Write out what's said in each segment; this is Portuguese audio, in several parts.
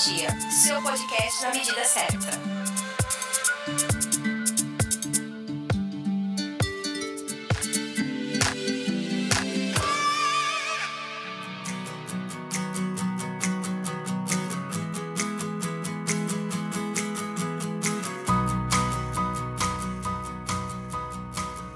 Metrologia, seu podcast na medida certa.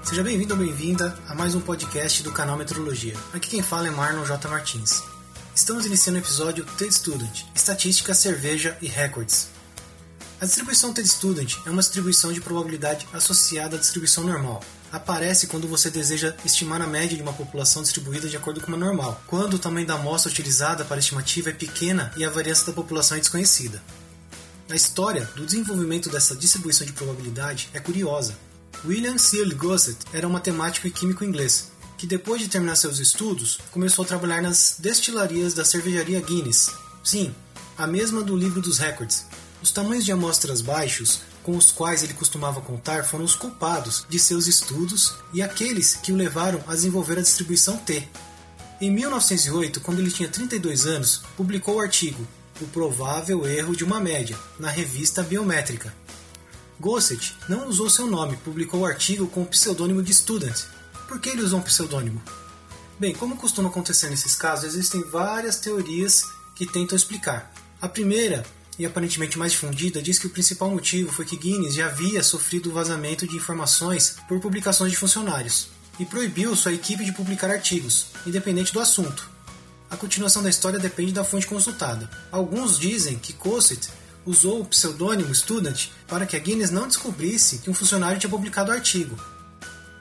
Seja bem-vindo ou bem-vinda a mais um podcast do canal Metrologia. Aqui quem fala é Marlon J. Martins. Estamos iniciando o episódio TED Student, Estatística, Cerveja e Records. A distribuição TED Student é uma distribuição de probabilidade associada à distribuição normal. Aparece quando você deseja estimar a média de uma população distribuída de acordo com uma normal, quando o tamanho da amostra utilizada para a estimativa é pequena e a variância da população é desconhecida. A história do desenvolvimento dessa distribuição de probabilidade é curiosa. William Searle Gossett era um matemático e químico inglês, que depois de terminar seus estudos, começou a trabalhar nas destilarias da cervejaria Guinness. Sim, a mesma do livro dos recordes. Os tamanhos de amostras baixos com os quais ele costumava contar foram os culpados de seus estudos e aqueles que o levaram a desenvolver a distribuição T. Em 1908, quando ele tinha 32 anos, publicou o artigo O Provável Erro de uma Média, na revista Biométrica. Gossett não usou seu nome, publicou o artigo com o pseudônimo de Student. Por que ele usou um pseudônimo? Bem, como costuma acontecer nesses casos, existem várias teorias que tentam explicar. A primeira, e aparentemente mais difundida, diz que o principal motivo foi que Guinness já havia sofrido vazamento de informações por publicações de funcionários e proibiu sua equipe de publicar artigos, independente do assunto. A continuação da história depende da fonte consultada. Alguns dizem que Gossett usou o pseudônimo Student para que a Guinness não descobrisse que um funcionário tinha publicado o artigo.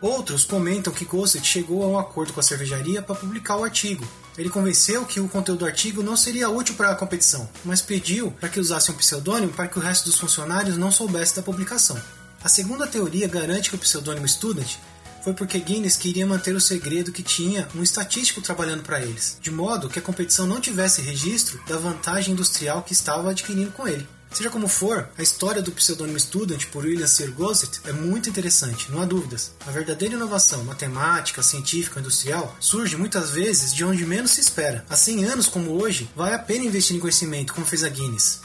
Outros comentam que Gossett chegou a um acordo com a cervejaria para publicar o artigo. Ele convenceu que o conteúdo do artigo não seria útil para a competição, mas pediu para que usasse um pseudônimo para que o resto dos funcionários não soubesse da publicação. A segunda teoria garante que o pseudônimo Student foi porque Guinness queria manter o segredo que tinha um estatístico trabalhando para eles, de modo que a competição não tivesse registro da vantagem industrial que estava adquirindo com ele. Seja como for, a história do pseudônimo Student por William Sir Gossett é muito interessante, não há dúvidas. A verdadeira inovação matemática, científica, industrial surge muitas vezes de onde menos se espera. Há 100 anos como hoje, vale a pena investir em conhecimento, como fez a Guinness.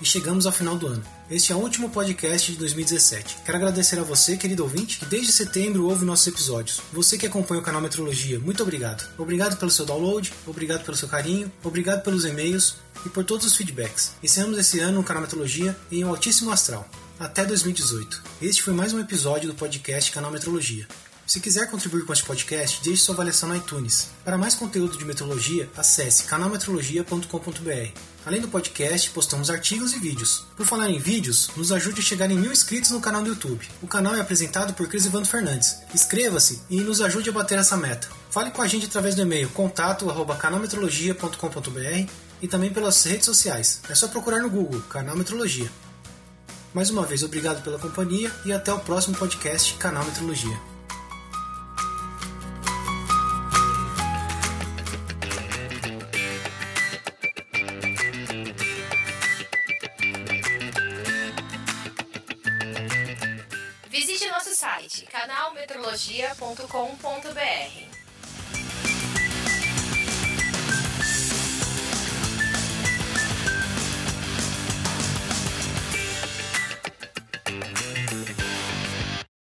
E chegamos ao final do ano. Este é o último podcast de 2017. Quero agradecer a você, querido ouvinte, que desde setembro ouve nossos episódios. Você que acompanha o canal Metrologia, muito obrigado. Obrigado pelo seu download, obrigado pelo seu carinho, obrigado pelos e-mails e por todos os feedbacks. Encerramos esse ano o canal Metrologia em um altíssimo astral. Até 2018. Este foi mais um episódio do podcast Canal Metrologia. Se quiser contribuir com este podcast, deixe sua avaliação no iTunes. Para mais conteúdo de metrologia, acesse canalmetrologia.com.br. Além do podcast, postamos artigos e vídeos. Por falar em vídeos, nos ajude a chegar em mil inscritos no canal do YouTube. O canal é apresentado por Cris Evandro Fernandes. Inscreva-se e nos ajude a bater essa meta. Fale com a gente através do e-mail contato@canalmetrologia.com.br e também pelas redes sociais. É só procurar no Google Canal Metrologia. Mais uma vez, obrigado pela companhia e até o próximo podcast Canal Metrologia. Visite nosso site canalmetrologia.com.br.